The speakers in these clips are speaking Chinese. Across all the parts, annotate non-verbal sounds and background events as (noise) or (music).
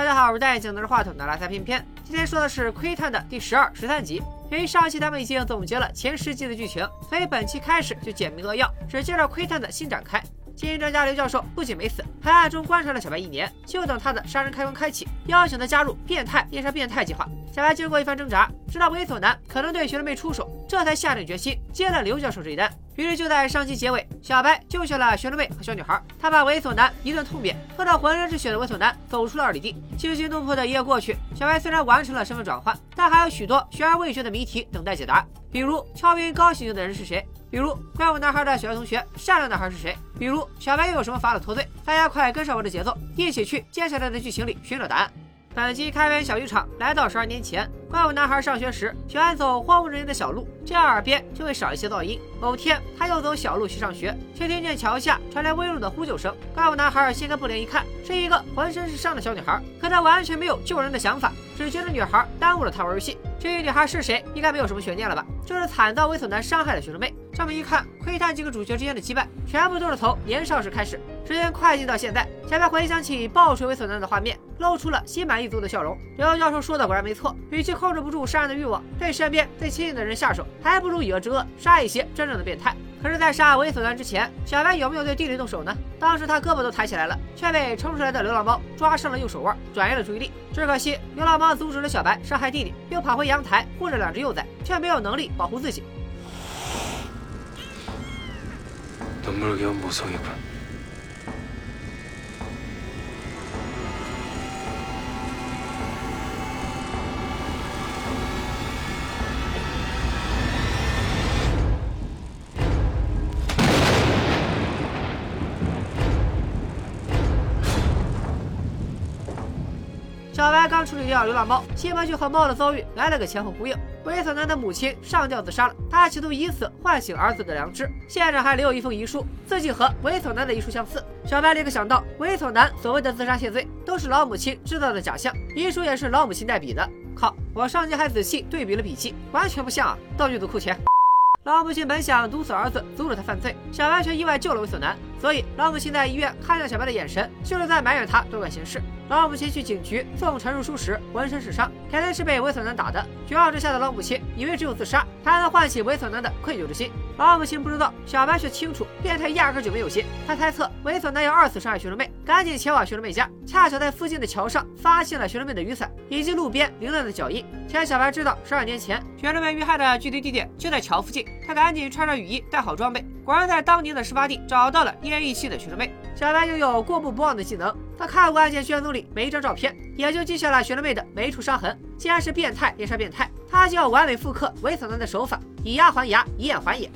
大家好，我是戴眼镜拿着话筒的拉萨片片。今天说的是《窥探》的第十二、十三集。由于上期咱们已经总结了前十集的剧情，所以本期开始就简明扼要，只介绍《窥探》的新展开。精英专家刘教授不仅没死，还暗中观察了小白一年，就等他的杀人开关开启，邀请他加入变态猎杀变态计划。小白经过一番挣扎，知道猥琐男可能对学生妹出手，这才下定决心接了刘教授这一单。于是就在上期结尾，小白救下了学生妹和小女孩，他把猥琐男一顿痛扁，喝到浑身是血的猥琐男走出了二里地。惊心动魄的一夜过去，小白虽然完成了身份转换，但还有许多悬而未决的谜题等待解答，比如敲晕高刑警的人是谁？比如怪物男孩的小学同学善良男孩是谁？比如小白又有什么法子脱罪？大家快跟上我的节奏，一起去接下来的剧情里寻找答案。本集开篇小剧场来到十二年前，怪物男孩上学时喜欢走荒无人烟的小路，这样耳边就会少一些噪音。某天他又走小路去上学，却听见桥下传来微弱的呼救声。怪物男孩掀开布帘一看，是一个浑身是伤的小女孩，可他完全没有救人的想法，只觉得女孩耽误了他玩游戏。至于女孩是谁，应该没有什么悬念了吧？就是惨遭猥琐男伤害的学生妹。这么一看，窥探几个主角之间的羁绊，全部都是从年少时开始。时间快进到现在，小白回想起暴锤猥琐男的画面，露出了心满意足的笑容。刘教授说的果然没错，与其控制不住杀人的欲望，对身边最亲近的人下手，还不如以恶制恶，杀一些真正的变态。可是，在杀猥琐男之前，小白有没有对弟弟动手呢？当时他胳膊都抬起来了，却被冲出来的流浪猫抓伤了右手腕，转移了注意力。只可惜，流浪猫阻止了小白伤害弟弟，又跑回阳台护着两只幼崽，却没有能力保护自己。刚处理掉流浪猫，西门就和猫的遭遇来了个前后呼应。猥琐男的母亲上吊自杀了，他企图以此唤醒儿子的良知，现场还留有一封遗书，字迹和猥琐男的遗书相似。小白立刻想到，猥琐男所谓的自杀谢罪，都是老母亲制造的假象，遗书也是老母亲代笔的。靠，我上集还仔细对比了笔迹，完全不像啊！道具组扣钱。老母亲本想毒死儿子，阻止他犯罪，小白却意外救了猥琐男，所以老母亲在医院看向小白的眼神，就是在埋怨他多管闲事。老母亲去警局送陈述书时，浑身是伤，肯定是被猥琐男打的。绝望之下的老母亲以为只有自杀才能唤起猥琐男的愧疚之心。老母亲不知道，小白却清楚，变态压根就没有心。他猜测猥琐男要二次伤害学生妹，赶紧前往学生妹家，恰巧在附近的桥上发现了学生妹的雨伞以及路边凌乱的脚印。前小白知道十二年前学生妹遇害的具体地点就在桥附近，他赶紧穿上雨衣，带好装备，果然在当年的事发地找到了奄奄一息的学生妹。小白拥有过目不忘的技能，他看过案件卷宗里每一张照片，也就记下了学生妹的每一处伤痕。既然是变态猎杀变态，他就要完美复刻猥琐男的手法，以牙还牙，以眼还眼。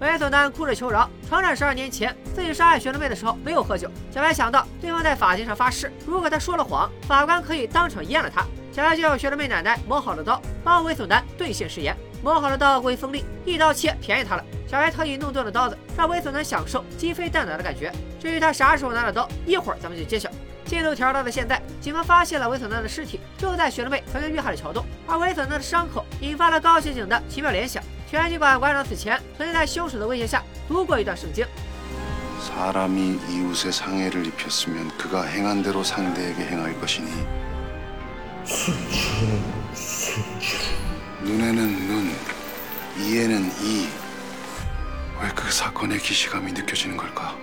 猥琐男哭着求饶，承认十二年前自己杀害学生妹的时候没有喝酒。小白想到对方在法庭上发誓，如果他说了谎，法官可以当场阉了他。小白就用学生妹奶奶磨好的刀帮猥琐男兑现誓言。磨好的刀过于锋利，一刀切便宜他了。小白特意弄钝了刀子，让猥琐男享受鸡飞蛋打的感觉。至于他啥时候拿了刀，一会儿咱们就揭晓。进度条到了现在，警方发现了猥琐男的尸体，就在学生妹曾经遇害的桥洞，而猥琐男的伤口引发了高刑警的奇妙联想。全警官馆长死前曾经在凶手的威胁下读过一段圣经。 사람이 이웃에 상해를 입혔으면 그가 행한 대로 상대에게 행할 것이니 눈에는 눈, 이에는 이. 왜 그 사건의 기시감이 느껴지는 걸까?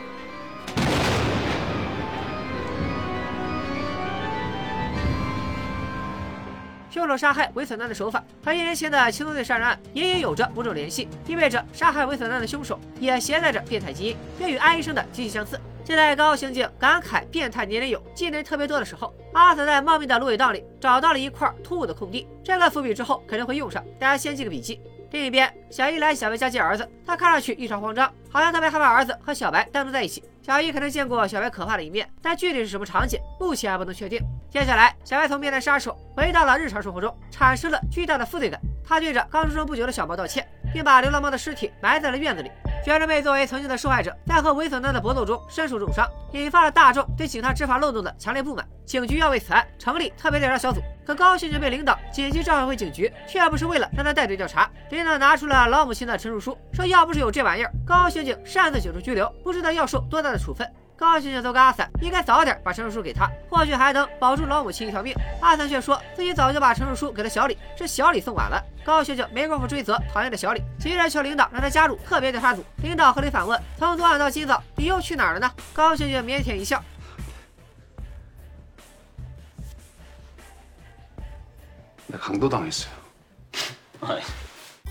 凶手杀害猥琐男的手法和一年前的青松队杀人案隐隐有着某种联系，意味着杀害猥琐男的凶手也携带着变态基因，并与安医生的极其相似。 就在高刑警感慨变态年龄有技能特别多的时候，阿瑟在茂密的芦苇荡里找到了一块突兀的空地，这个伏笔之后肯定会用上，大家先记个笔记。另一边，小伊来小白家接儿子，他看上去异常慌张，好像特别害怕儿子和小白单独在一起。小伊可能见过小白可怕的一面，但具体是什么场景，目前还不能确定。接下来，小白从变态杀手回到了日常生活中，产生了巨大的负罪感。他对着刚出生不久的小猫道歉，并把流浪猫的尸体埋在了院子里。学生妹作为曾经的受害者，在和猥琐男的搏斗中身受重伤，引发了大众对警察执法漏洞的强烈不满。警局要为此案成立特别调查小组，可高刑警被领导紧急召回警局，却不是为了让他带队调查。领导拿出了老母亲的陈述书，说要不是有这玩意儿，高刑警擅自解除拘留，不知道要受多大的处分。高学姐都跟阿散，应该早点把陈述书给他，或许还能保住老母亲一条命。阿散却说自己早就把陈述书给了小李，是小李送晚了。高学姐没工夫追责，讨厌的小李，急着求领导让他加入特别调查组。领导合理反问，从昨晚到今早，你又去哪儿了呢？高学姐腼腆一笑。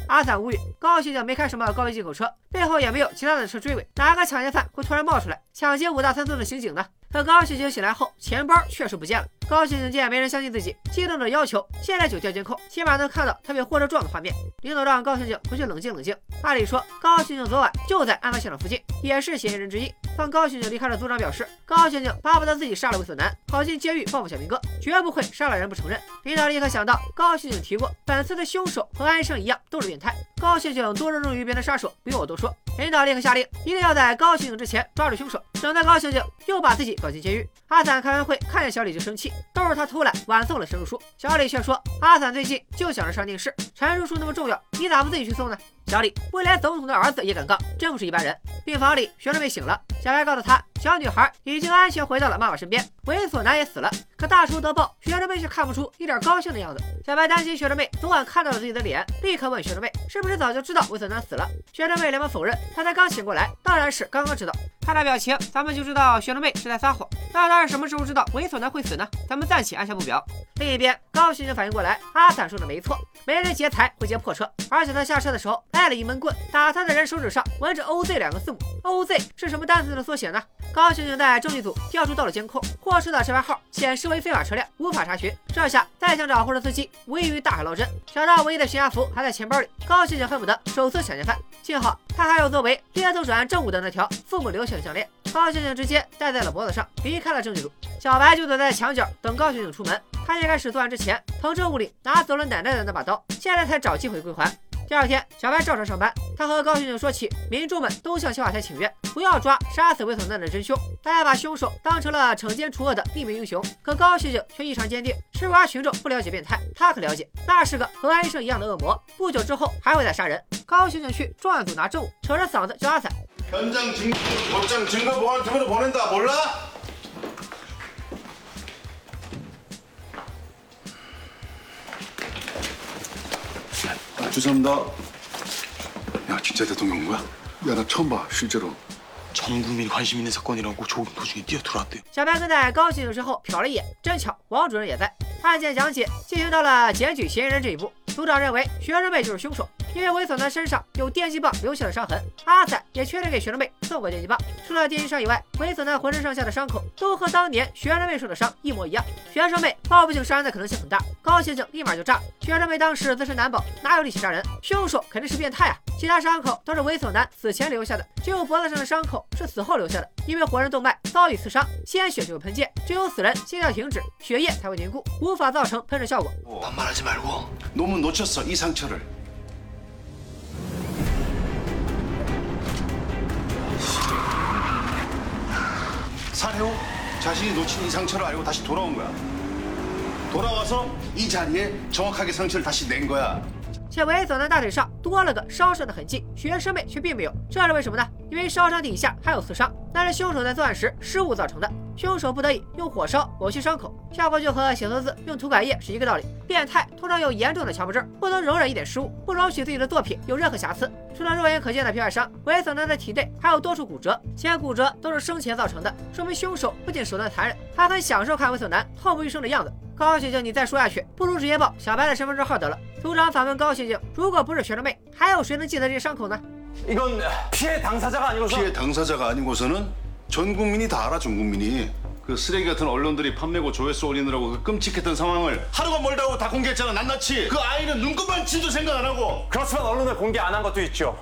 阿散无语，高学姐没开什么高级进口车。背后也没有其他的车追尾，哪个抢劫犯会突然冒出来抢劫五大三粗的刑警呢？可高刑警醒来后，钱包确实不见了。高刑警见没人相信自己，激动的要求现在就调监控，起码能看到他被货车撞的画面。领导让高刑警回去冷静冷静。按理说，高刑警昨晚就在案发现场附近，也是嫌疑人之一。当高刑警离开了，组长表示，高刑警巴不得自己杀了猥琐男，跑进监狱报复小明哥，绝不会杀了人不承认。领导立刻想到，高刑警提过，本次的凶手和安生一样都是变态。高刑警多热衷于别的杀手，不用我多说。领导立刻下令，一定要在高刑警之前抓住凶手，省得高刑警又把自己搞进监狱。阿散开完会，看见小李就生气，都是他偷懒晚送了陈述书。小李却说，阿散最近就想着上电视，陈述书那么重要，你咋不自己去送呢？小李，未来总统的儿子也敢杠，真不是一般人。病房里，学生妹醒了，小白告诉她，小女孩已经安全回到了妈妈身边，猥琐男也死了。可大仇得报，学生妹却看不出一点高兴的样子。小白担心学生妹昨晚看到了自己的脸，立刻问学生妹是不是早就知道猥琐男死了。学生妹连忙否认，她才刚醒过来，当然是刚刚知道。看她表情，咱们就知道学生妹是在撒谎。那她是什么时候知道猥琐男会死呢？咱们暂且按下不表。另一边，高刑警反应过来，阿散说的没错，没人劫财会劫破车，而且他下车的时候带了一闷棍，打他的人手指上纹着 OZ 两个字母，OZ 是什么单词的缩写呢？高刑警在证据组调出到了监控，货车的车牌号显示为非法车辆，无法查询。这下再想找货车司机，无异于大海捞针。小到唯一的悬崖符还在钱包里，高刑警恨不得手撕抢劫犯。幸好他还有作为猎头转案证物的那条父母留下的项链，高刑警直接戴在了脖子上，离开了证据组。小白就躲在墙角等高刑警出门。他一开始作案之前，从证物里拿走了奶奶的那把刀，现在才找机会归还。第二天，小白照常上班。他和高刑警说起，民众们都向小法台请愿，不要抓杀死猥琐男的真凶，大家把凶手当成了惩奸除恶的匿名英雄。可高刑警却异常坚定，吃瓜群众不了解变态，他可了解，那是个和安医生一样的恶魔，不久之后还会再杀人。高刑警去重案组拿证物，扯着嗓子叫阿散。죄송합니다. 야, 진짜 대통령 온 거야? 야, 나 처음 봐, 실제로. 전 국민이 관심 있는 사건이라고 조깅 도중에 뛰어 들어왔대요. 小白跟在高刑警身后瞟了一眼，真巧，王主任也在。案件讲解进行到了检举嫌疑人这一步，组长认为学生妹就是凶手， 因为猥琐男身上有电击棒留下的伤痕。阿仔也确认给学生妹送过电击棒，除了电击伤以外，猥琐男浑身上下的伤口都和当年学生妹受的伤一模一样。学生妹报复性杀人的可能性很大，高刑警立马就炸。学生妹当时自身难保，哪有力气杀人？凶手肯定是变态啊！其他伤口都是猥琐男死前留下的，只有脖子上的伤口是死后留下的，因为活人动脉遭遇刺伤，鲜血就会喷溅，只有死人心跳停止，血液才会凝固，无法造成喷射效果。 반말하지 말고 놈은 놓쳤어, 이 상처를. 사료 자신이 놓친 이 상처를 알고 다시 돌아온 거야. 돌아와서 이 자리에 정확하게 상처를 다시 낸 거야. 且猥琐男大腿上多了个烧伤的痕迹，学生妹却并没有，这是为什么呢？因为烧伤底下还有刺伤，那是凶手在作案时失误造成的。 凶手不得已用火烧抹去伤口，效果就和写错字用涂改液是一个道理。变态通常有严重的强迫症，不能容忍一点失误，不容许自己的作品有任何瑕疵。除了肉眼可见的皮外伤，猥琐男的体内还有多处骨折，且骨折都是生前造成的，说明凶手不仅手段残忍，还很享受看猥琐男痛不欲生的样子。高刑警，你再说下去，不如直接报小白的身份证号得了。组长反问高刑警：“如果不是学生妹，还有谁能记得这些伤口呢 이건 피해 당사자가 아니고서 피해 당사자가 아니고서는 전 국민이 다 알아, 전 국민이. 그 쓰레기 같은 언론들이 판매고 조회수 올리느라고 그 끔찍했던 상황을 하루가 멀다고 다 공개했잖아, 낱낱이. 그 아이는 눈곱만 친도 생각 안 하고. 그렇지만 언론에 공개 안 한 것도 있죠. ？”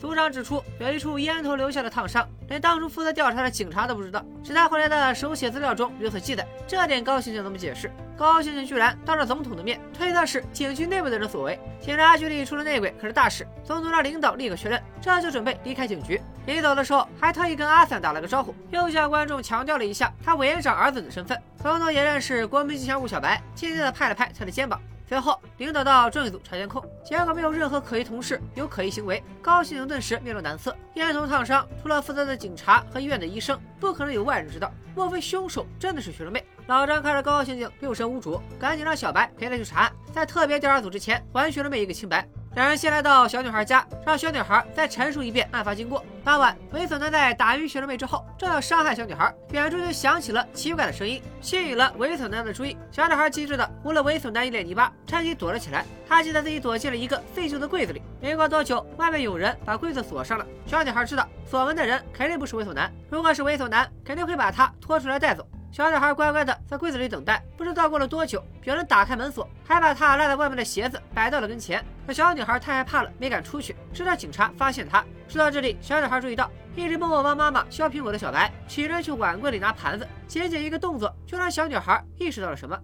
组长指出，有一处烟头留下的烫伤，连当初负责调查的警察都不知道，是他回来的手写资料中有所记载。这点高刑警怎么解释？高刑警居然当着总统的面推测是警局内部的人所为，警察局里出了内鬼可是大事。总统让领导立刻确认，这就准备离开警局。临走的时候还特意跟阿三打了个招呼，又向观众强调了一下他委员长儿子的身份。总统也认识国民吉祥物小白，轻轻的拍了拍他的肩膀。随后，领导到证据组查监控，结果没有任何可疑同事有可疑行为。高刑警顿时面露难色，烟头烫伤，除了负责的警察和医院的医生，不可能有外人知道。莫非凶手真的是学生妹？老张看着高刑警六神无主，赶紧让小白陪他去查案，在特别调查组之前还学生妹一个清白。两人先来到小女孩家，让小女孩再陈述一遍案发经过。当晚，猥琐男在打晕学生妹之后，正要伤害小女孩，远处就响起了奇怪的声音，吸引了猥琐男的注意。小女孩机智的捂了猥琐男一脸泥巴，趁机躲了起来。她记得自己躲进了一个废旧的柜子里。没过多久，外面有人把柜子锁上了。小女孩知道锁门的人肯定不是猥琐男，如果是猥琐男，肯定会把她拖出来带走。小女孩乖乖的在柜子里等待，不知道过了多久，有人打开门锁，还把她落在外面的鞋子摆到了跟前。可小女孩太害怕了，没敢出去，直到警察发现她。说到这里，小女孩注意到一直默默帮妈妈削苹果的小白，起身去碗柜里拿盘子，仅仅一个动作就让小女孩意识到了什么。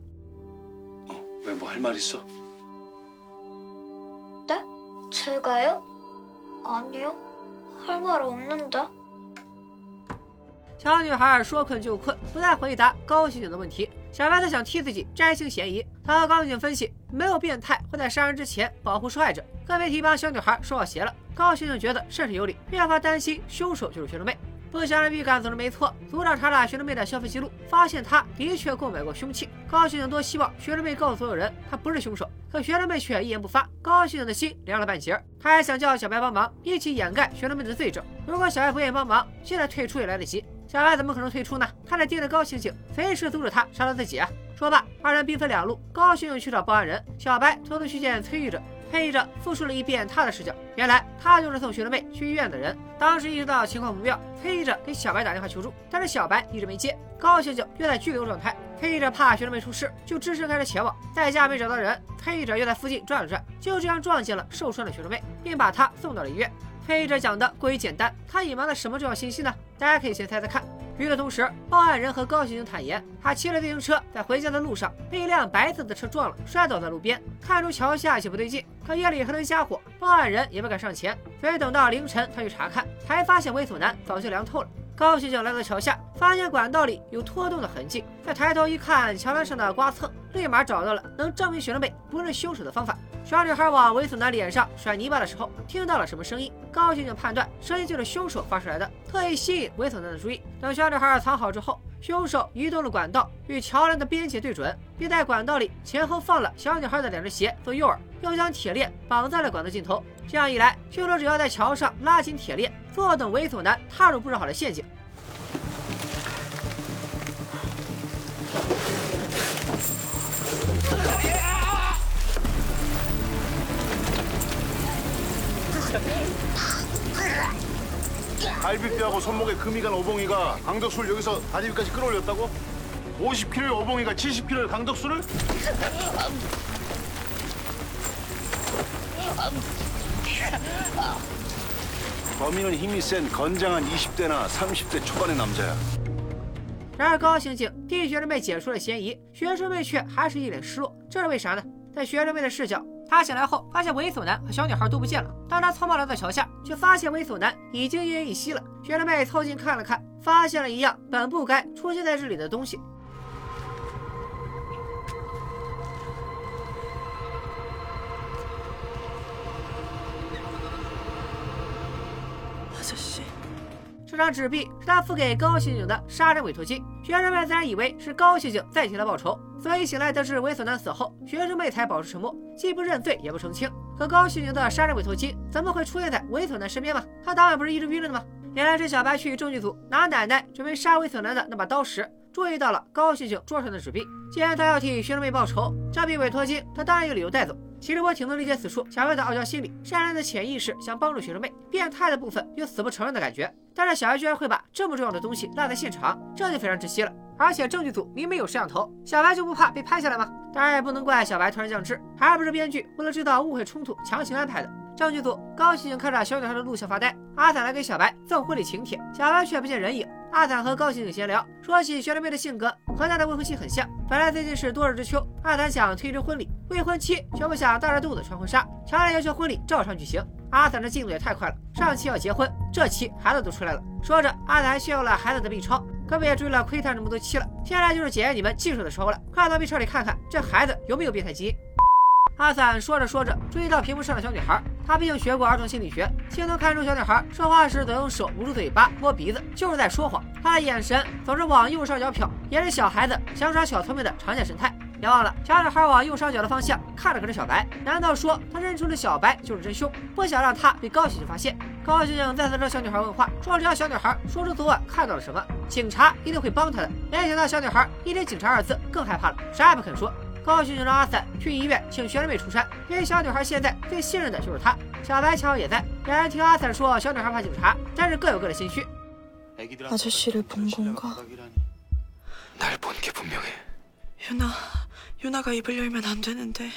왜뭐할말있어 네? 제가요? 아니요. 할 말 없는데. 小女孩说困就困，不再回答高刑警的问题。小白则想替自己摘清嫌疑。他和高刑警分析，没有变态会在杀人之前保护受害者，更别提帮小女孩收好鞋了。高刑警觉得甚是有理，越发担心凶手就是学生妹。不祥的预感总是没错，组长查了学生妹的消费记录，发现她的确购买过凶器。高刑警多希望学生妹告诉所有人她不是凶手，可学生妹却一言不发。高刑警的心凉了半截。他还想叫小白帮忙，一起掩盖学生妹的罪证。如果小白不愿意帮忙，现在退出也来得及。小白怎么可能退出呢？他在盯着高刑警，随时阻止他杀了自己啊！说罢，二人兵分两路，高刑警去找报案人，小白偷偷去见崔玉者。崔玉者复述了一遍他的视角，原来他就是送学生妹去医院的人。当时意识到情况不妙，崔玉者给小白打电话求助，但是小白一直没接。高刑警又在拘留状态，崔玉者怕学生妹出事，就只身开车前往。在家没找到人，崔玉者又在附近转了转，就这样撞见了受伤的学生妹，并把她送到了医院。崔玉者讲的过于简单，他隐瞒了什么重要信息呢？大家可以先猜猜看。与此同时，报案人和高刑警坦言，他骑着自行车在回家的路上被一辆白色的车撞了，摔倒在路边。看出桥下有些不对劲，可夜里黑灯瞎火，报案人也不敢上前，所以等到凌晨他去查看，才发现猥琐男早就凉透了。高刑警来到桥下，发现管道里有拖动的痕迹，再抬头一看，桥栏上的刮蹭，立马找到了能证明学生妹不是凶手的方法。小女孩往猥琐男脸上甩泥巴的时候，听到了什么声音？高刑警判断声音就是凶手发出来的，特意吸引猥琐男的注意。等小女孩藏好之后，凶手移动了管道，与桥梁的边界对准，并在管道里前后放了小女孩的两只鞋做诱饵，又将铁链绑在了管道尽头。这样一来，凶手只要在桥上拉紧铁链，坐等猥琐男踏入布置好的陷阱。 갈비뼈하고 손목에 금이 간 어봉이가 강덕수를 여기서 다리 위까지 끌어올렸다고? 50kg의 어봉이가 70kg의 강덕수를? 범인은 힘이 센 건장한 20대나 30대 초반의 남자야. 然而高刑警替学生妹解除了嫌疑，学生妹却还是一脸失落，这是为啥呢？在学生妹的视角， 他醒来后发现猥琐男和小女孩都不见了。当他匆忙来到桥下，却发现猥琐男已经奄奄一息了。学生妹凑近看了看，发现了一样本不该出现在这里的东西。这张纸币是他付给高刑警的杀人委托金，学生们自然以为是高刑警在替他报仇，所以醒来得知猥琐男死后，学生妹才保持沉默，既不认罪也不澄清。可高刑警的杀人委托金怎么会出现在猥琐男身边吗？他当晚不是一直晕着的吗？原来是小白去证据组拿奶奶准备杀猥琐男的那把刀时，注意到了高刑警桌上的纸币。既然他要替学生妹报仇，这笔委托金他当然有理由带走。其实我挺能理解此处小白的傲娇心理，善良的潜意识想帮助学生妹，变态的部分又死不承认的感觉。但是小白居然会把这么重要的东西落在现场，这就非常窒息了。而且证据组明明有摄像头，小白就不怕被拍下来吗？当然也不能怪小白突然降智，还不是编剧为了制造误会冲突强行安排的。证据组高刑警看着小女孩的录像发呆，阿伞来给小白送婚礼请帖，小白却不见人影。阿伞和高刑警闲聊，说起学生妹的性格和他的未婚妻很像。本来最近是多日之秋，阿坦想推迟婚礼，未婚妻却不想大着肚子穿婚纱，强烈要求婚礼照常举行。阿坦这进度也太快了，上期要结婚，这期孩子都出来了。说着，阿坦炫耀了孩子的 B 超，可别追了窥探这么多期了？现在就是检验你们技术的时候了，快到 B 超里看看这孩子有没有变态基因。阿散说着说着，注意到屏幕上的小女孩。他毕竟学过儿童心理学，轻松看出小女孩说话时总用手捂住嘴巴、摸鼻子，就是在说谎。他的眼神总是往右上角瞟，也是小孩子想耍小聪明的常见神态。别忘了，小女孩往右上角的方向看着可是小白。难道说他认出了小白就是真凶，不想让他被高刑警发现？高刑警再次找小女孩问话，说只要小女孩说出昨晚看到了什么，警察一定会帮她的。没想到小女孩一听“警察”二字更害怕了，啥也不肯说。高刑警让阿散去医院请学生妹出山，因为小女孩现在最信任的就是他。小白巧也在，两人听阿散说小女孩怕警察，但是各有各的心虚。 아저씨를본 건가? 날 본 게 분명해. 유나, 유나가 입을 열면 안 되는데.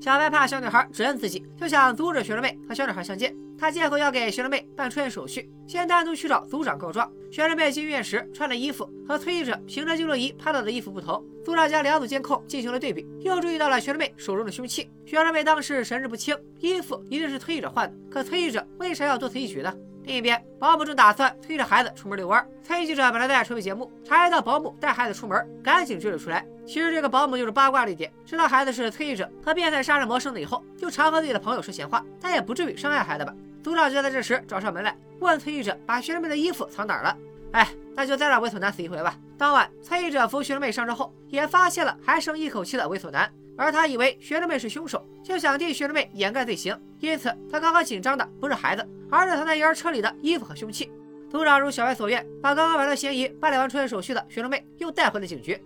小白怕小女孩指认自己，就想阻止学生妹和小女孩相见。他借口要给学生妹办出院手续，先单独去找组长告状。学生妹进医院时穿的衣服和推译者凭着记录仪拍到的衣服不同，组长将两组监控进行了对比，又注意到了学生妹手中的凶器。学生妹当时神志不清，衣服一定是推译者换的，可推译者为啥要多此一举呢？另一边，保姆正打算推着孩子出门遛弯。参议记者本来在筹备节目，察觉到保姆带孩子出门，赶紧追了出来。其实这个保姆就是八卦了一点，知道孩子是崔记者和变态杀人魔生的以后，就常和自己的朋友说闲话，但也不至于伤害孩子吧？组长就在这时找上门来，问崔记者把学生妹的衣服藏哪儿了。哎，那就再让猥琐男死一回吧。当晚，崔记者扶学生妹上车后，也发现了还剩一口气的猥琐男，而他以为学生妹是凶手，就想替学生妹掩盖罪行，因此他刚刚紧张的不是孩子，而是藏在婴儿车里的衣服和凶器。组长如小白所愿，把刚刚摆脱嫌疑、办理完出院手续的学生妹又带回了警局。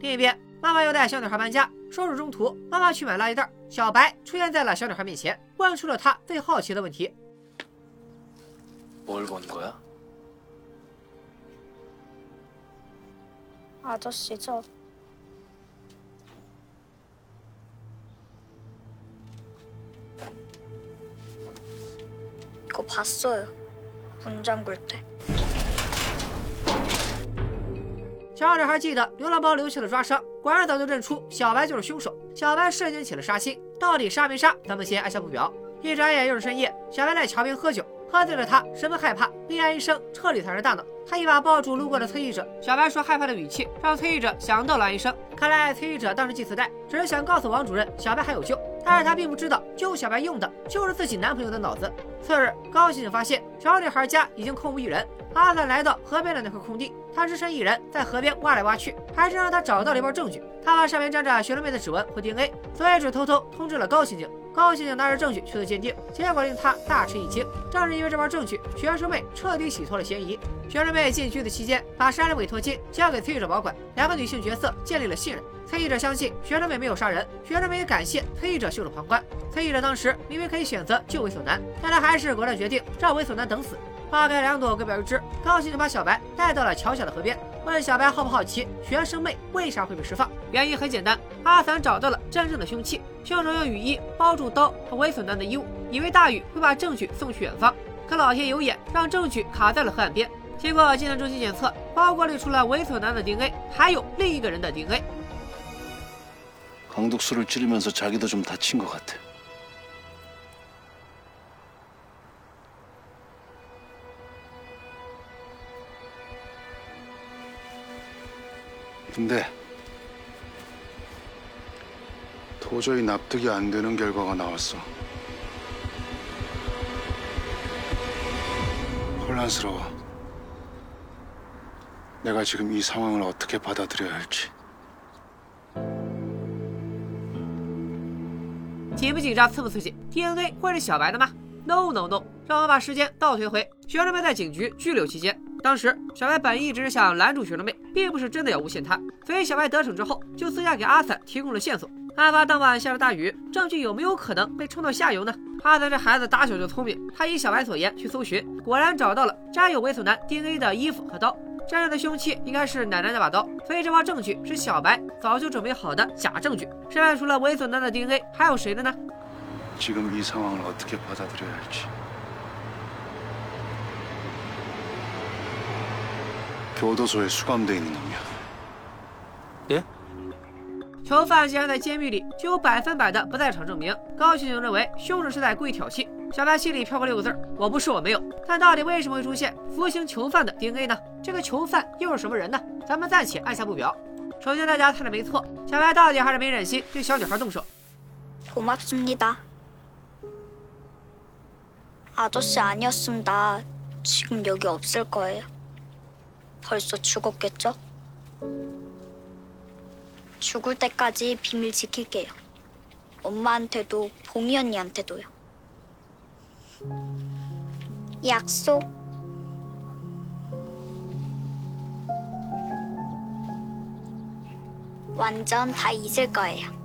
另一边，妈妈又带小女孩搬家，收拾中途，妈妈去买垃圾袋，小白出现在了小女孩面前，问出了她最好奇的问题。 뭘 본 거야? 아저씨죠. 이거 봤어요. 문 잠글 때. 小女孩记得流浪猫留下的抓伤，果然早就认出小白就是凶手。小白瞬间起了杀心，到底杀没杀，咱们先按下不表。一转眼又是深夜，小白在桥边喝酒，喝醉了他十分害怕，厉然一声彻底残人大脑。他一把抱住路过的崔译者，小白说害怕的语气让崔译者想到了安医生。看来崔译者当时系磁带，只是想告诉王主任小白还有救， 但是他并不知道救小白用的就是自己男朋友的脑子。次日，高刑警发现小女孩家已经空无一人。阿散来到河边的那块空地，他只身一人在河边挖来挖去，还是让他找到了一包证据。他把上面沾着学生妹的指纹和 DNA，所以只偷偷通知了高刑警。高刑警拿着证据去做鉴定，结果令他大吃一惊。正是因为这包证据，学生妹彻底洗脱了嫌疑。学生妹进局子期间，把杀人委托金交给崔译者保管，两个女性角色建立了信任。崔译者相信学生妹没有杀人，学生妹也感谢崔译者袖手旁观。崔译者当时明明可以选择救猥琐男，但他还是果断决定让猥琐男等死。花开两朵，各表一枝。高兴就把小白带到了桥下的河边，问小白好不好奇学生妹为啥会被释放？原因很简单，阿散找到了真正的凶器，凶手用雨衣包住刀和猥琐男的衣物，以为大雨会把证据送去远方。可老天有眼，让证据卡在了河岸边。经过技能中心检测，包裹里除了猥琐男的 DNA，还有另一个人的 DNA。 강독수를 찌르면서 자기도 좀 다친 것 같아. 근데 도저히 납득이 안 되는 결과가 나왔어. 혼란스러워. 내가 지금 이 상황을 어떻게 받아들여야 할지. 紧不紧张，刺不刺激？DNA 会是小白的吗？No No No！让我们把时间倒推回学生妹在警局拘留期间，当时小白本意只是想拦住学生妹，并不是真的要诬陷她，所以小白得逞之后，就私下给阿散提供了线索。案发当晚下了大雨，证据有没有可能被冲到下游呢？阿散这孩子打小就聪明，他依小白所言去搜寻，果然找到了沾有猥琐男 DNA 的衣服和刀。真正的凶器应该是奶奶那把刀，所以这包证据是小白早就准备好的假证据。身外除了猥琐男的 DNA，还有谁的呢？ 지금 이 상황을 어떻게 받아들여야 할지. 교도소에 수감돼 있는 놈이야. 예? 囚犯竟然在监狱里具有百分百的不在场证明。高刑警认为凶手是在故意挑衅。小白心里飘过六个字儿：我不是，我没有。但到底为什么会出现服刑囚犯的 DNA 呢？这个囚犯又是什么人呢？咱们暂且按下不表。首先，大家猜的没错，小白到底还是没忍心对小女孩动手。 고맙습니다。 아저씨아니었으면나지금여기없을거예요벌써죽었겠죠 죽을때까지비밀지킬게요엄마한테도봉이언니한테도요약속 완전 다 잊을 거예요。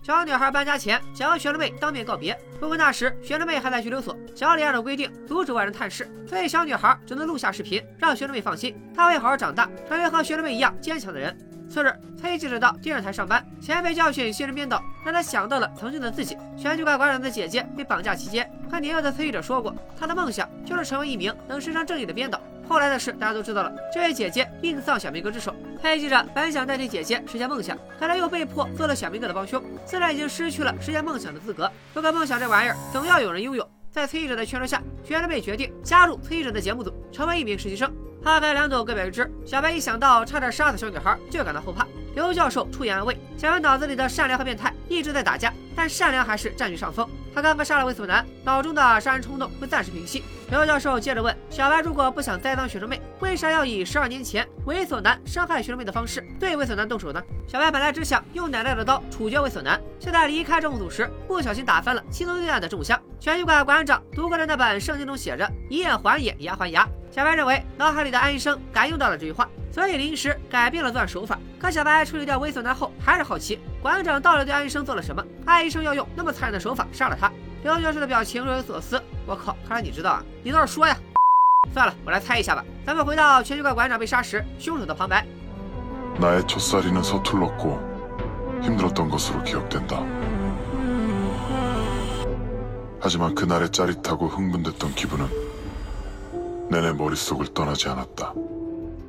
小女孩搬家前想和学了妹当面告别，不过那时学了妹还在拘留所，小李按照规定阻止外人探视，所以小女孩只能录下视频，让学了妹放心，她会好好长大，成为和学了妹一样坚强的人。 次日，崔记者到电视台上班，前辈教训新人编导，让他想到了曾经的自己。全聚馆馆长的姐姐被绑架期间，和年幼的崔记者说过，他的梦想就是成为一名能伸张正义的编导。后来的事大家都知道了，这位姐姐命丧小明哥之手。崔记者本想代替姐姐实现梦想，可他又被迫做了小明哥的帮凶，自然已经失去了实现梦想的资格。不过梦想这玩意儿，总要有人拥有。在崔记者的劝说下，学了妹决定加入崔记者的节目组，成为一名实习生。花开两朵，各表一枝。小白一想到差点杀死小女孩，就感到后怕。刘教授出言安慰，小白脑子里的善良和变态一直在打架，但善良还是占据上风。他刚刚杀了猥琐男，脑中的杀人冲动会暂时平息。刘教授接着问小白：“如果不想栽赃学生妹，为啥要以十二年前猥琐男伤害学生妹的方式对猥琐男动手呢？”小白本来只想用奶奶的刀处决猥琐男，却在离开政务组时不小心打翻了七宗罪案的重箱。全医馆馆长读过的那本圣经中写着“以眼还眼，以牙还牙”。小白认为脑海里的安医生感应到了这句话，所以临时改变了作案手法。可小白处理掉猥琐男后，还是好奇馆长到底对安医生做了什么？安医生要用那么残忍的手法杀了他？刘教授的表情若有所思。我靠，看来你知道啊，你倒是说呀！算了，我来猜一下吧。咱们回到全聚馆馆长被杀时凶手的旁白。 나의첫살이는서툴렀고 힘들었던 것으로 기억된다. 하지만 그날의 짜릿하고 흥분됐던 기분은 내내 머릿속을 떠나지 않았다.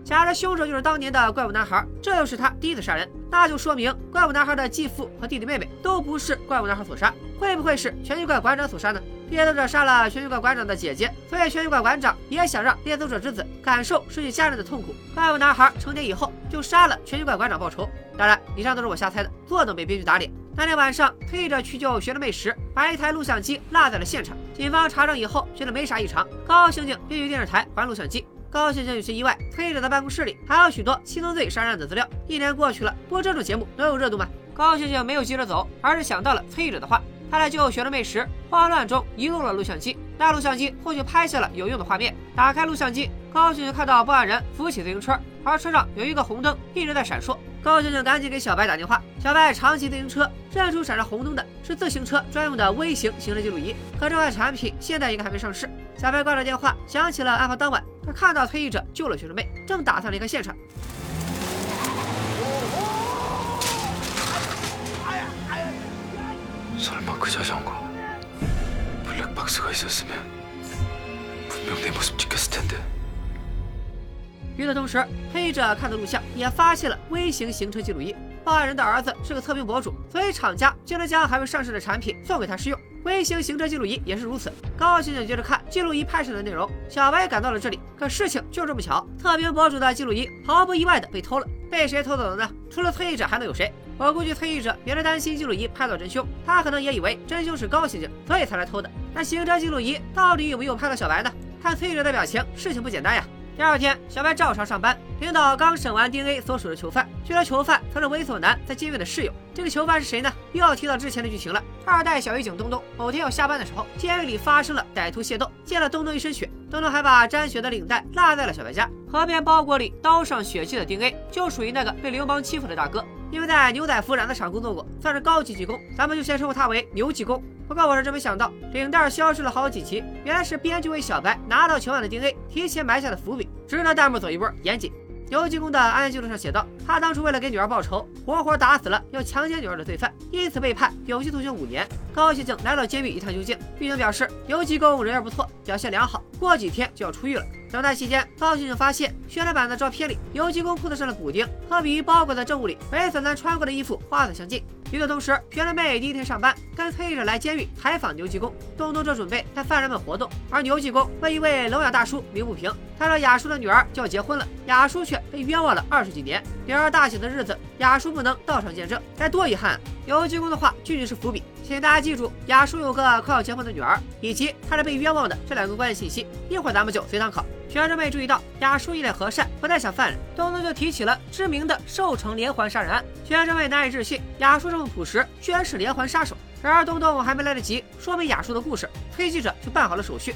假如凶手就是当年的怪物男孩，这又是他第一次杀人，那就说明怪物男孩的继父和弟弟妹妹都不是怪物男孩所杀。会不会是全聚馆馆长所杀呢？ 猎头者杀了全聚馆馆长的姐姐，所以全聚馆馆长也想让猎头者之子感受失去家人的痛苦。怪物男孩成年以后就杀了全聚馆馆长报仇。当然，以上都是我瞎猜的，坐等被编剧打脸。那天晚上，推着去救学妹时，把一台录像机落在了现场。警方查证以后，觉得没啥异常，高刑警便去电视台还录像机。高刑警有些意外，推着的办公室里还有许多七宗罪杀人案的资料。一年过去了，播这种节目能有热度吗？高刑警没有急着走，而是想到了崔者的话。他在救学了妹时，慌乱中遗漏了录像机。那录像机或许拍下了有用的画面。打开录像机，高刑警看到报案人扶起自行车，而车上有一个红灯一直在闪烁。高刑警赶紧给小白打电话。小白长骑自行车，认出闪着红灯的是自行车专用的微型行车记录仪。可这款产品现在应该还没上市。小白挂了电话，想起了案发当晚，他看到退役者救了学生妹，正打算离开现场。설마 그 자전거 블랙박스가 있었으면 분명 내 모습 찍혔을 텐데.与此同时，推移者看的录像也发现了微型行车记录仪。报案人的儿子是个测评博主，所以厂家就能将还未上市的产品送给他试用。 微型行车记录仪也是如此。高刑警接着看记录仪拍摄的内容，小白赶到了这里，可事情就这么巧，测评博主的记录仪毫不意外的被偷了。被谁偷走的呢？除了推移者还能有谁？我估计推移者也是担心记录仪拍到真凶，他可能也以为真凶是高刑警，所以才来偷的。那行车记录仪到底有没有拍到小白呢？看推移者的表情，事情不简单呀。第二天，小白照常上班。领导刚审完 DNA 所属的囚犯，据说囚犯曾是猥琐男在监狱的室友。这个囚犯是谁呢？又要提到之前的剧情了。二代小狱警东东某天要下班的时候，监狱里发生了歹徒械斗，溅了东东一身血。东东还把沾血的领带落在了小白家。河边包裹里刀上血迹的 DNA 就属于那个被流氓欺负的大哥，因为在牛仔服染色厂工作过，算是高级技工，咱们就先称呼他为牛技工。不过我是真没想到，领带消失了好几集，原来是编剧为小白拿到囚犯的 DNA 提前埋下的伏笔，值得弹幕走一波严谨。牛技工的案件记录上写道，他当初为了给女儿报仇，活活打死了要强奸女儿的罪犯，因此被判有期徒刑五年。高刑警来到监狱一探究竟，狱警表示牛技工人缘不错，表现良好，过几天就要出狱了。等待期间，高刑警发现宣传板的照片里，游击工裤子上的补丁和鱼包裹在证物里猥琐男穿过的衣服花色相近。与此同时，宣传妹第一天上班，跟崔着来监狱采访牛继公。东东正准备带犯人们活动，而牛继公为一位聋哑大叔鸣不平。他说雅叔的女儿就要结婚了，雅叔却被冤枉了二十几年，女儿大喜的日子，雅叔不能到场见证，该多遗憾！啊牛继公的话句句是伏笔，请大家记住，雅叔有个快要结婚的女儿，以及他是被冤枉的这两个关键信息。一会儿咱们就随堂考。学生妹注意到雅叔一脸和善，不太想犯人，东东就提起了知名的寿城连环杀人案。学生妹难以置信，雅叔这么朴实，居然是连环杀手。然而东东还没来得及说明雅叔的故事，黑记者就办好了手续。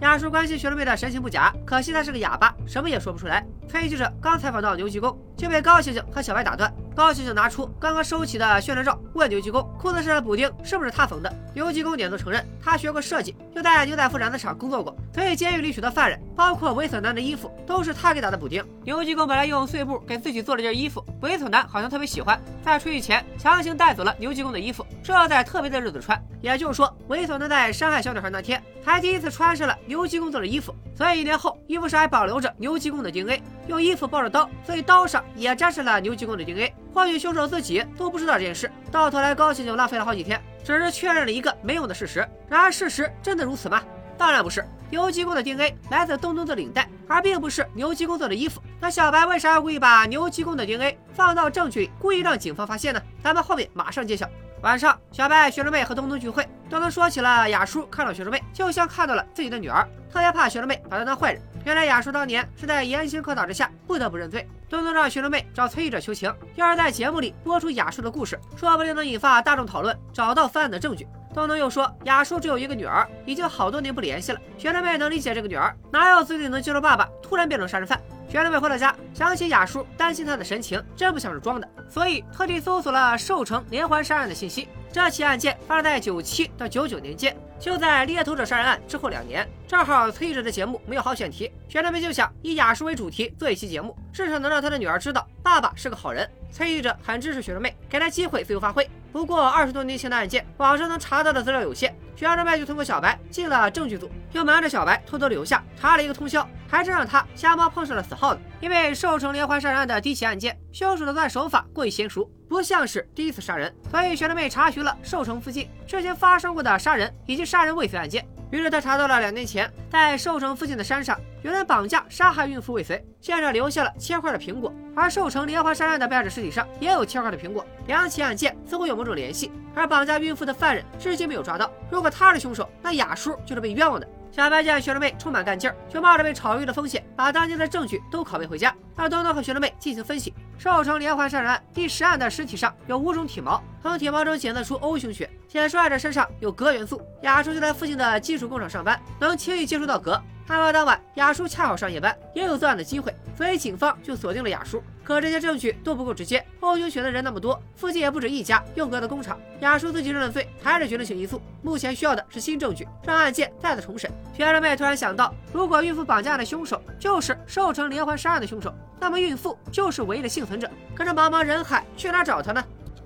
亚叔关心学生妹的神情不假，可惜她是个哑巴，什么也说不出来。崔记者刚采访到牛济公，就被高星星和小白打断。高刑警拿出刚刚收起的宣传照，问牛继公裤子上的补丁是不是他缝的。牛继公点头承认，他学过设计，又在牛仔服染色厂工作过，所以监狱里许多犯人，包括猥琐男的衣服，都是他给打的补丁。牛继公本来用碎布给自己做了件衣服，猥琐男好像特别喜欢，在出狱前强行带走了牛继公的衣服，这要在特别的日子穿。也就是说，猥琐男在伤害小女孩那天，还第一次穿上了牛继公做的衣服，所以一年后衣服上还保留着牛继公的 DNA。用衣服包着刀，所以刀上也沾上了牛继公的 DNA。或许凶手自己都不知道这件事，到头来高兴就浪费了好几天，只是确认了一个没用的事实。然而事实真的如此吗？当然不是。牛继公的 DNA 来自东东的领带，而并不是牛继公做的衣服。那小白为啥要故意把牛继公的 DNA 放到证据里，故意让警方发现呢？咱们后面马上揭晓。晚上，小白、学生妹和东东聚会，东东说起了雅叔看到学生妹，就像看到了自己的女儿，特别怕学生妹把他当坏人。原来雅叔当年是在严刑拷打之下不得不认罪。东东让学生妹找崔记者求情，要是在节目里播出雅叔的故事，说不定能引发大众讨论，找到犯案的证据。东东又说，雅叔只有一个女儿，已经好多年不联系了。学生妹能理解这个女儿，哪有嘴里能接受爸爸突然变成杀人犯？学生妹回到家，想起雅叔担心她的神情，真不像是装的，所以特地搜索了寿城连环杀人的信息。这起案件发生在九七到九九年间，就在猎头者杀人案之后两年，正好崔着的节目没有好选题，学生们就想以雅叔为主题做一期节目，至少能让他的女儿知道爸爸是个好人。崔记者很支持学生妹，给她机会自由发挥。不过二十多年前的案件，网上能查到的资料有限，学生妹就通过小白进了证据组，又瞒着小白偷偷留下查了一个通宵，还真让他瞎猫碰上了死耗子。因为寿城连环杀人案的第一起案件，凶手的作案手法过于娴熟，不像是第一次杀人，所以学生妹查询了寿城附近之前发生过的杀人以及杀人未遂案件。于是他查到了两年前在寿城附近的山上有人绑架杀害孕妇未遂，现场留下了切块的苹果，而寿城连环杀案的被害者尸体上也有切块的苹果，两起案件似乎有某种联系。而绑架孕妇的犯人至今没有抓到，如果他是凶手，那雅叔就是被冤枉的。小白见学生妹充满干劲儿，就冒着被炒鱿鱼的风险，把当年的证据都拷贝回家，让东东和学生妹进行分析。寿城连环杀人案第十案的尸体上有五种体毛，从体毛中检测出 O 型血，显示患者身上有镉元素。雅叔就在附近的金属工厂上班，能轻易接触到镉。案发当晚，雅叔恰好上夜班，也有作案的机会，所以警方就锁定了雅叔。可这些证据都不够直接，O 型血的人那么多，附近也不止一家用镉的工厂。雅叔自己认了罪，还是决定性因素。目前需要的是新证据，让案件再次重审。学生妹突然想到，如果孕妇绑架案的凶手就是寿城连环杀案的凶手，那么孕妇就是唯一的幸存者。可是茫茫人海，去哪儿找她呢？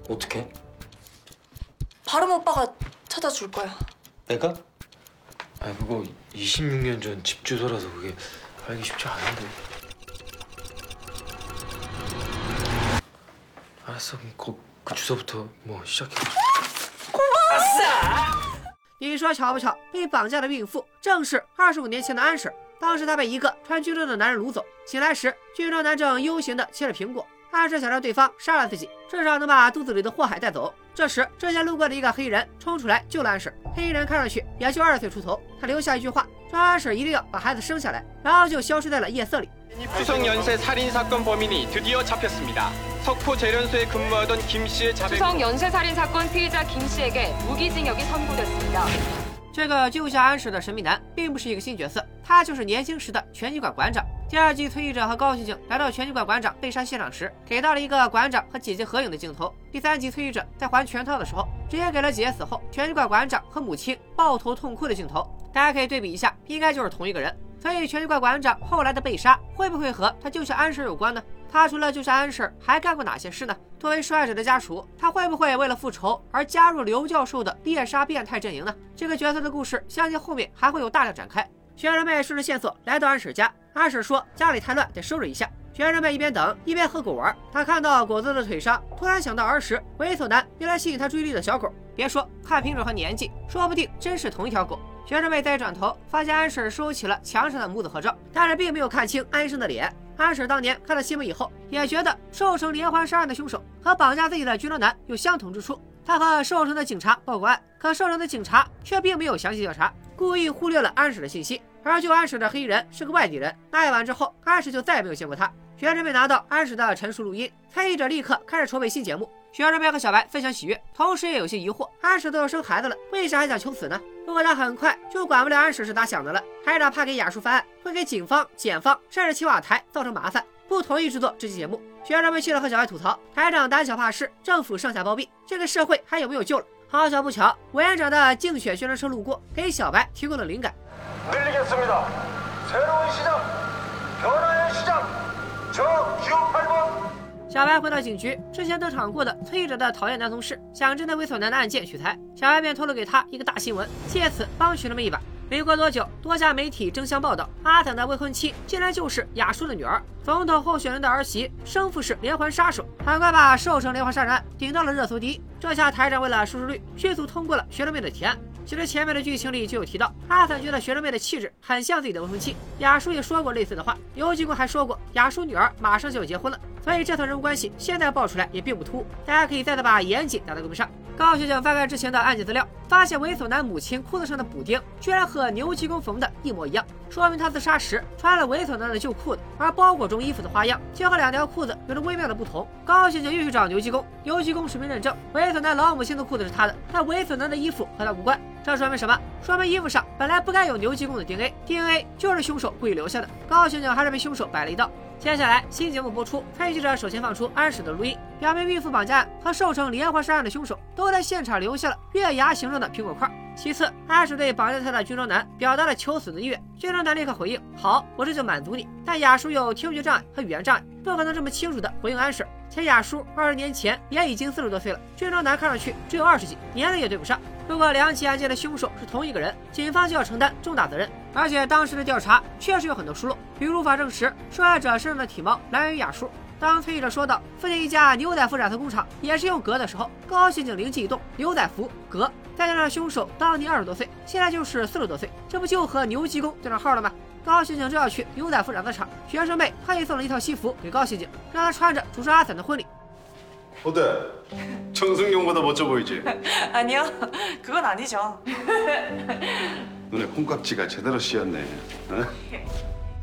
어떻게? 바름 오빠가 찾아줄 거야. 내가? 아 그거 26년 전 집 주소라서 그게 알기 쉽지 않은데. 알았어 그럼 거, 그 주소부터 뭐 시작해. 你说巧不巧，被绑架的孕妇正是二十五年前的安婶儿。当时她被一个穿军装的男人掳走，醒来时，军装男正悠闲地切着苹果。安婶想让对方杀了自己，至少能把肚子里的祸害带走。这时，之前路过的一个黑衣人冲出来救了安婶。黑衣人看上去也就二十岁出头，他留下一句话，说安婶一定要把孩子生下来，然后就消失在了夜色里。 추석 연쇄 살인 사건 범인이 드디어 잡혔습니다. 석포 재련소에 근무하던 김 씨의 자백. 추석 연쇄 살인 사건 피의자 김 씨에게 무기징역이 선고됐습니다. 这个救下安婶的神秘男并不是一个新角色，他就是年轻时的拳击馆馆长。第二季，崔记者和高刑警来到拳击馆馆长被杀现场时，给到了一个馆长和姐姐合影的镜头。第三集，崔记者在还全套的时候，直接给了姐姐死后拳击馆馆长和母亲抱头痛哭的镜头。大家可以对比一下，应该就是同一个人。 所以拳击馆馆长后来的被杀，会不会和他救下安婶有关呢？ 他除了救下安婶，还干过哪些事呢？作为受害者的家属，他会不会为了复仇而加入刘教授的猎杀变态阵营呢？这个角色的故事，相信后面还会有大量展开。学生妹顺着线索来到安婶家，安婶说家里太乱，得收拾一下。学生妹一边等一边和狗玩，她看到果子的腿上，突然想到儿时猥琐男用来吸引她注意力的小狗。别说看品种和年纪，说不定真是同一条狗。学生妹再转头，发现安婶收起了墙上的母子合照，但是并没有看清安生的脸。安婶当年看了新闻以后，也觉得寿城连环杀人的凶手和绑架自己的军装男有相同之处。他和寿城的警察报过案，可寿城的警察却并没有详细调查，故意忽略了安婶的信息。而救安婶的黑衣人是个外地人，那一晚之后，安婶就再也没有见过他。学生妹拿到安婶的陈述录音，参与者立刻开始筹备新节目。学生妹和小白分享喜悦，同时也有些疑惑：安史都要生孩子了，为啥还想求死呢？不过他很快就管不了安史是咋想的了。台长怕给雅叔翻案，会给警方、检方甚至青瓦台造成麻烦，不同意制作这期节目。学生妹去了和小白吐槽：台长胆小怕事，政府上下包庇，这个社会还有没有救了？好巧不巧，委员长的竞选宣传车路过，给小白提供了灵感。小白回到警局，之前登场过的崔哲的讨厌男同事想针对猥琐男的案件取材，小白便透露给他一个大新闻，借此帮学生们一把。没过多久，多家媒体争相报道，阿坦的未婚妻竟然就是雅叔的女儿，总统候选人的儿媳，生父是连环杀手，很快把寿城连环杀人案顶到了热搜第一。这下台长为了收视率，迅速通过了学生妹的提案。其实前面的剧情里就有提到，阿坦觉得学生妹的气质很像自己的未婚妻，雅叔也说过类似的话，刘继公还说过雅叔女儿马上就要结婚了。所以这层人物关系现在爆出来也并不突兀，大家可以再次把严谨打在公屏上。高刑警翻翻之前的案件资料，发现猥琐男母亲裤子上的补丁居然和牛继公缝的一模一样，说明他自杀时穿了猥琐男的旧裤子，而包裹中衣服的花样却和两条裤子有着微妙的不同。高刑警又去找牛继公，牛继公实名认证猥琐男老母亲的裤子是他的，但猥琐男的衣服和他无关。这说明什么？说明衣服上本来不该有牛继公的 DNA，DNA 就是凶手故意留下的。高刑警还是被凶手摆了一道。接下来，新节目播出，参与记者首先放出安史的录音，表明孕妇绑架案和寿城连环杀案的凶手都在现场留下了月牙形状的苹果块。其次，安史对绑架他的军装男表达了求死的意愿，军装男立刻回应：“好，我这就满足你。”但雅叔有听觉障碍和语言障碍，不可能这么清楚的回应安史。且雅叔二十年前也已经四十多岁了，军装男看上去只有二十几，年龄也对不上。如果两起案件的凶手是同一个人，警方就要承担重大责任。而且当时的调查确实有很多疏漏，比如无法证实受害者身上的体毛来源于雅叔。当崔记者说到附近一家牛仔服染色工厂也是用革的时候，高刑警灵机一动，牛仔服革，再加上凶手当年二十多岁，现在就是四十多岁，这不就和牛技工对上号了吗？高刑警正要去牛仔服染色厂，学生妹特意送了一套西服给高刑警，让他穿着主持阿伞的婚礼。어때? 정승용보다 멋져 보이지? (laughs) 아니요, 그건 아니죠. 눈에 콩깍지가 제대로 씌었네. 어?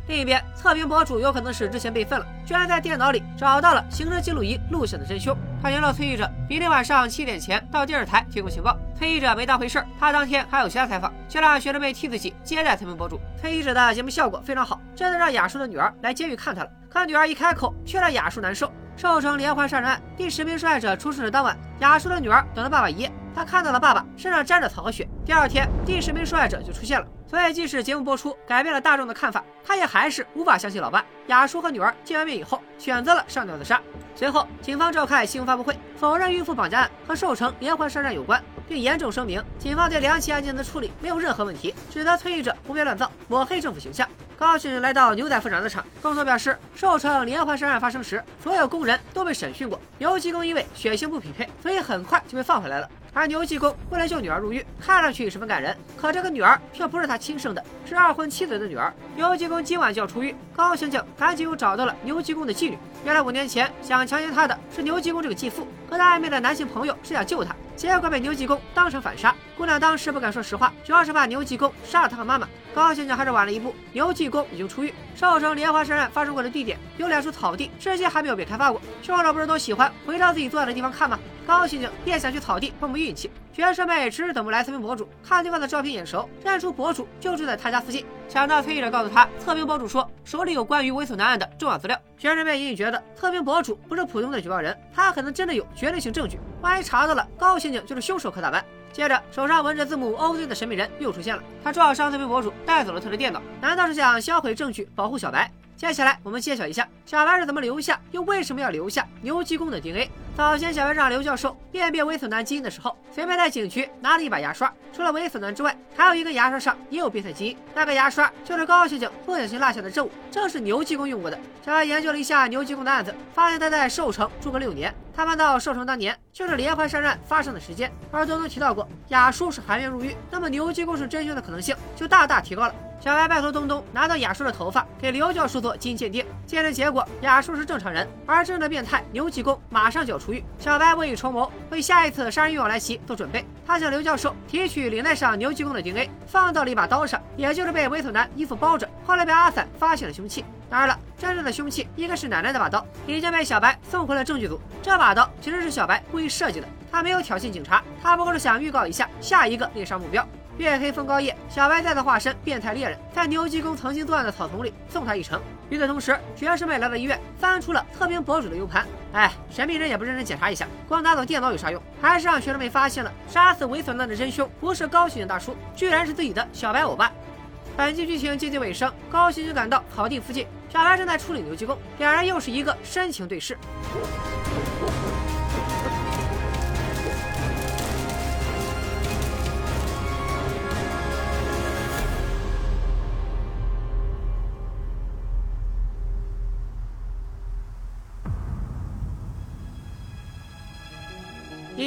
另一边，测评博主有可能是之前被愤了，居然在电脑里找到了行车记录仪录像的真凶。他联络崔记者，明天晚上七点前到电视台提供情报。崔记者没当回事儿，他当天还有其他采访，就让学生妹替自己接待测评博主。崔记者的节目效果非常好，真的让雅叔的女儿来监狱看他了。可女儿一开口，却让雅叔难受。 寿城连环杀人案第十名受害者出事的当晚，雅叔的女儿等了爸爸一夜，她看到了爸爸身上沾着草和血。第二天，第十名受害者就出现了。所以，即使节目播出改变了大众的看法，他也还是无法相信老爸。雅叔和女儿见完面以后，选择了上吊自杀。随后，警方召开新闻发布会，否认孕妇绑架案和寿城连环杀人案有关，并严重声明，警方对两起案件的处理没有任何问题，指责参与者胡编乱造，抹黑政府形象。高刑警来到牛仔服染色厂，工作表示，寿城连环杀人案发生时，所有工人都被审讯过，油漆工因为血型不匹配，所以很快就被放回来了。而牛继公为了救女儿入狱，看上去十分感人，可这个女儿却不是他亲生的，是二婚妻子的女儿。牛继公今晚就要出狱，高刑警赶紧又找到了牛继公的继女。原来五年前想强奸他的是牛继公这个继父，和他暧昧的男性朋友是想救他，结果被牛继公当场反杀。姑娘当时不敢说实话，主要是怕牛继公杀了她和妈妈。高刑警还是晚了一步，牛继公已经出狱。寿城连环杀人案发生过的地点有两处草地，至今还没有被开发过。凶手不是都喜欢回到自己作案的地方看吗？高刑警便想去草地碰碰运气。学生妹迟迟等不来测评博主，看对方的照片眼熟，认出博主就住在他家附近。想到崔记者告诉他，测评博主说手里有关于猥琐男案的重要资料，学生妹隐隐觉得测评博主不是普通的举报人，他可能真的有绝对性证据。万一查到了，高刑警就是凶手可咋办？接着，手上纹着字母 OZ 的神秘人又出现了，他撞伤这名博主，带走了他的电脑，难道是想销毁证据，保护小白？接下来，我们揭晓一下小白是怎么留下，又为什么要留下牛基公的 DNA。早先小白让刘教授辨别猥琐男基因的时候，随便在警局拿了一把牙刷，除了猥琐男之外，还有一根牙刷上也有变态基因。那个牙刷就是高刑警不小心落下的证物，正是牛基公用过的。小白研究了一下牛基公的案子，发现他在寿城住过六年。他搬到寿城当年就是连环杀人案发生的时间，而东东提到过雅叔是含冤入狱，那么牛基公是真凶的可能性就大大提高了。小白拜托东东拿到雅叔的头发给刘教授做基因鉴定，鉴定结果雅叔是正常人，而真正的变态牛基公马上就要出狱。小白未雨绸缪，为下一次杀人欲望来袭做准备。他向刘教授提取领带上牛基公的 DNA，放到了一把刀上，也就是被猥琐男衣服包着，后来被阿伞发现了凶器。当然了，真正的凶器应该是奶奶那把刀，已经被小白送回了证据组。这把刀其实是小白故意设计的，他没有挑衅警察，他不过是想预告一下下一个猎杀目标。月黑风高夜，小白再次化身变态猎人，在牛基公曾经作案的草丛里送他一程。与此同时，学生们来到医院，翻出了测评博主的 U 盘。哎，神秘人也不认真检查一下，光拿走电脑有啥用？还是让学生们发现了杀死猥琐男的真凶不是高刑警大叔，居然是自己的小白欧巴。本集剧情接近尾声，高刑警赶到草地附近，小白正在处理牛基公，两人又是一个深情对视。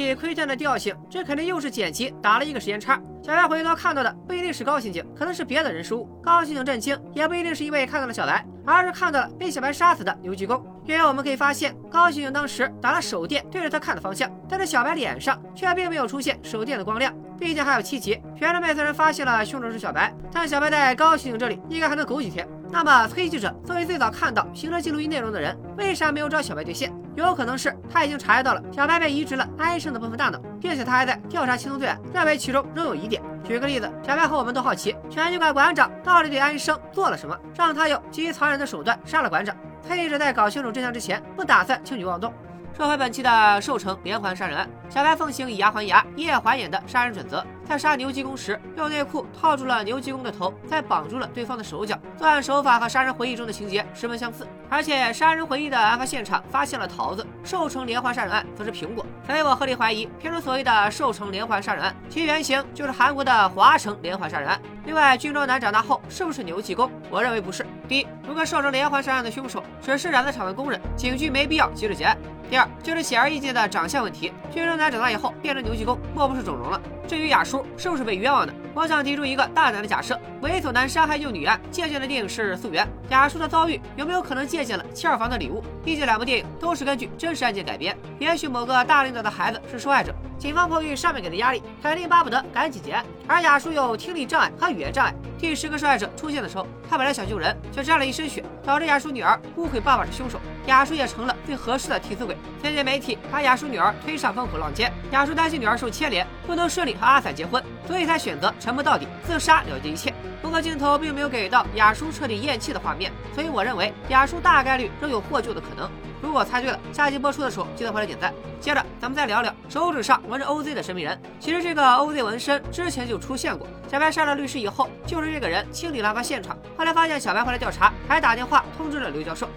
以窥探的调性，这肯定又是剪辑打了一个时间差。小白回头看到的不一定是高刑警，可能是别的人失误。高刑警震惊，也不一定是因为看到了小白，而是看到了被小白杀死的牛基公。因为我们可以发现，高刑警当时打了手电对着他看的方向，但是小白脸上却并没有出现手电的光亮。毕竟还有七集，学生们虽然发现了凶手是小白，但小白在高刑警这里应该还能苟几天。那么，崔记者作为最早看到行车记录仪内容的人，为啥没有找小白对线？有可能是他已经察觉到了小白被移植了安生的部分大脑，并且他还在调查轻松罪案，认为其中仍有疑点。举个例子，小白和我们都好奇，拳击馆馆长到底对安生做了什么，让他用极其残忍的手段杀了馆长。崔记者在搞清楚真相之前，不打算轻举妄动。说回本期的寿城连环杀人案，小白奉行以牙还牙、以眼还眼的杀人准则，在杀牛基公时，用内裤套住了牛基公的头，再绑住了对方的手脚。作案手法和《杀人回忆》中的情节十分相似，而且《杀人回忆》的案发现场发现了桃子，寿城连环杀人案则是苹果。所以我合理怀疑，片中所谓的寿城连环杀人案，其原型就是韩国的华城连环杀人案。另外，军装男长大后是不是牛基公？我认为不是。第一，如果寿城连环杀案的凶手只是染色厂的工人，警局没必要急着结案。第二，就是显而易见的长相问题，军装男长大以后变成牛技工，莫不是整容了？至于雅叔是不是被冤枉的，我想提出一个大胆的假设：猥琐男伤害幼女案借鉴的电影是《素媛》，雅叔的遭遇有没有可能借鉴了《七二房的礼物》？毕竟两部电影都是根据真实案件改编，也许某个大领导的孩子是受害者，警方迫于上面给的压力，肯定巴不得赶紧结案。而雅叔有听力障碍和语言障碍，第十个受害者出现的时候，他本来想救人，却沾了一身血，导致雅叔女儿误会爸爸是凶手，雅叔也成了最合适的替死鬼。最近媒体把雅叔女儿推上风口浪尖，雅叔担心女儿受牵连，不能顺利和阿伞结婚，所以才选择沉默到底，自杀了结一切。不过镜头并没有给到雅叔彻底咽气的画面，所以我认为雅叔大概率仍有获救的可能。如果猜对了，下集播出的时候记得回来点赞。接着咱们再聊聊手指上纹着 OZ 的神秘人。其实这个 OZ 纹身之前就出现过。小白杀了律师以后，就是这个人清理案发现场。后来发现小白回来调查，还打电话通知了刘教授。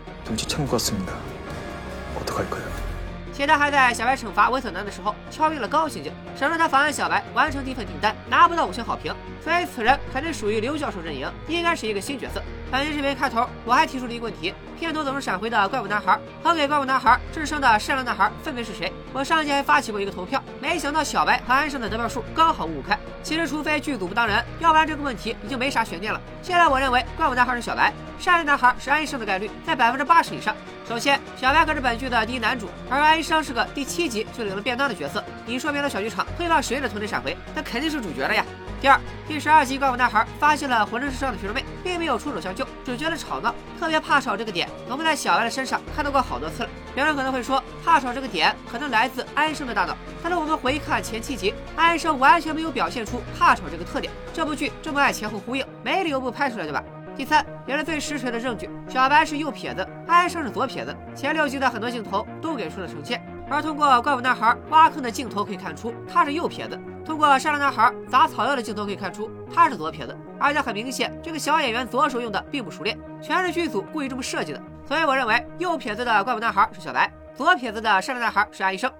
且他还在小白惩罚猥琐男的时候，敲晕了高刑警，省得他妨碍小白完成第一份订单，拿不到五星好评。所以此人肯定属于刘教授阵营，应该是一个新角色。本期视频开头我还提出了一个问题：片头总是闪回的怪物男孩和给怪物男孩智胜的善良男孩分别是谁？我上期还发起过一个投票，没想到小白和安生的得票数刚好五五开。其实除非剧组不当人，要不然这个问题已经没啥悬念了。现在我认为怪物男孩是小白，善良男孩是安生的概率在百分之八十以上。首先，小白可是本剧的第一男主，而安。生是个第七集就领了便当的角色。你说别的小剧场会让谁的团队闪回？那肯定是主角了呀。第二，第十二集怪物男孩发现了浑身是伤的学生妹，并没有出手相救，只觉得吵闹。特别怕吵这个点，我们在小白的身上看到过好多次了。有人可能会说，怕吵这个点可能来自安生的大脑，但是我们回看前七集，安生完全没有表现出怕吵这个特点。这部剧这么爱前后呼应，没理由不拍出来对吧？第三，也是最实锤的证据，小白是右撇子，安生是左撇子。前六集的很多镜头都给出了呈现。而通过怪物男孩挖坑的镜头可以看出他是右撇子，通过善良男孩砸草药的镜头可以看出他是左撇子。而且很明显，这个小演员左手用的并不熟练，全是剧组故意这么设计的。所以我认为右撇子的怪物男孩是小白，左撇子的善良男孩是安医生。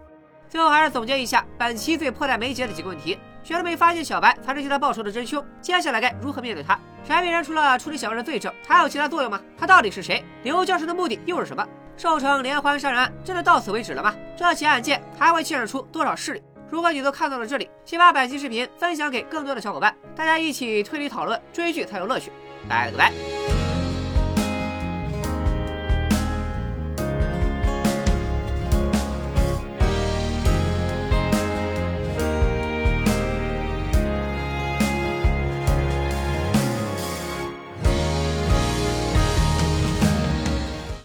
最后还是总结一下本期最迫在眉睫的几个问题：学生妹发现小白才是替他报仇的真凶，接下来该如何面对他？神秘人除了处理小人的罪证，还有其他作用吗？他到底是谁？刘教授的目的又是什么？寿成连环杀人案真的到此为止了吗？这起案件还会牵扯出多少势力？如果你都看到了这里，请把本期视频分享给更多的小伙伴，大家一起推理讨论，追剧才有乐趣。拜了个拜。